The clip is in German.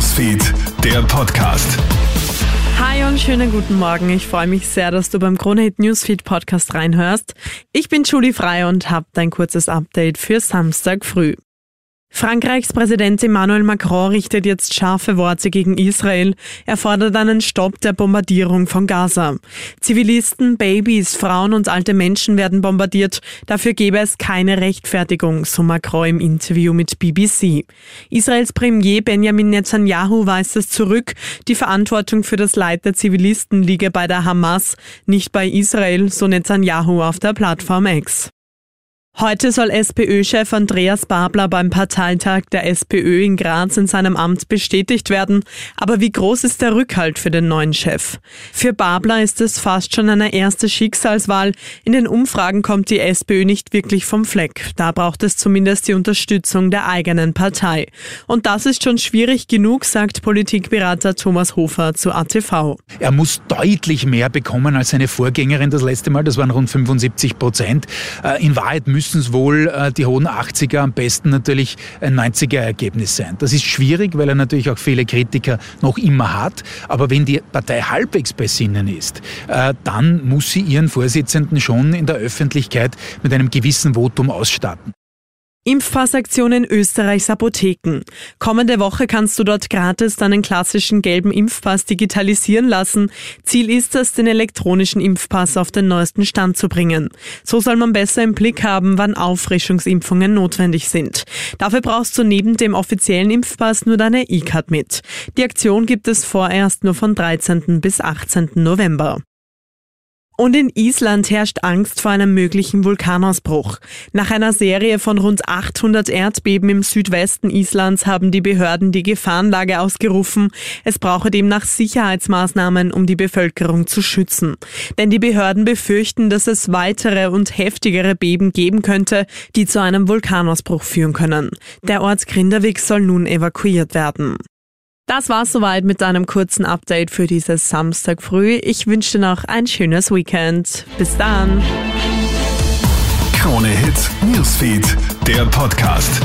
Newsfeed, der Podcast. Hi und schönen guten Morgen. Ich freue mich sehr, dass du beim Kronehit Newsfeed Podcast reinhörst. Ich bin Julie Frei und habe dein kurzes Update für Samstag früh. Frankreichs Präsident Emmanuel Macron richtet jetzt scharfe Worte gegen Israel. Er fordert einen Stopp der Bombardierung von Gaza. Zivilisten, Babys, Frauen und alte Menschen werden bombardiert. Dafür gebe es keine Rechtfertigung, so Macron im Interview mit BBC. Israels Premier Benjamin Netanyahu weist es zurück. Die Verantwortung für das Leid der Zivilisten liege bei der Hamas, nicht bei Israel, so Netanyahu auf der Plattform X. Heute soll SPÖ-Chef Andreas Babler beim Parteitag der SPÖ in Graz in seinem Amt bestätigt werden. Aber wie groß ist der Rückhalt für den neuen Chef? Für Babler ist es fast schon eine erste Schicksalswahl. In den Umfragen kommt die SPÖ nicht wirklich vom Fleck. Da braucht es zumindest die Unterstützung der eigenen Partei. Und das ist schon schwierig genug, sagt Politikberater Thomas Hofer zu ATV. Er muss deutlich mehr bekommen als seine Vorgängerin das letzte Mal. Das waren rund 75 Prozent. Äh, in Wahrheit müssen müssen wohl äh, die hohen 80er, am besten natürlich ein 90er-Ergebnis sein. Das ist schwierig, weil er natürlich auch viele Kritiker noch immer hat. Aber wenn die Partei halbwegs bei Sinnen ist, äh, dann muss sie ihren Vorsitzenden schon in der Öffentlichkeit mit einem gewissen Votum ausstatten. Impfpassaktion in Österreichs Apotheken. Kommende Woche kannst du dort gratis deinen klassischen gelben Impfpass digitalisieren lassen. Ziel ist es, den elektronischen Impfpass auf den neuesten Stand zu bringen. So soll man besser im Blick haben, wann Auffrischungsimpfungen notwendig sind. Dafür brauchst du neben dem offiziellen Impfpass nur deine E-Card mit. Die Aktion gibt es vorerst nur von 13. bis 18. November. Und in Island herrscht Angst vor einem möglichen Vulkanausbruch. Nach einer Serie von rund 800 Erdbeben im Südwesten Islands haben die Behörden die Gefahrenlage ausgerufen. Es brauche demnach Sicherheitsmaßnahmen, um die Bevölkerung zu schützen. Denn die Behörden befürchten, dass es weitere und heftigere Beben geben könnte, die zu einem Vulkanausbruch führen können. Der Ort Grindavik soll nun evakuiert werden. Das war's soweit mit einem kurzen Update für dieses Samstag früh. Ich wünsche dir noch ein schönes Weekend. Bis dann. Krone Hits, Newsfeed, der Podcast.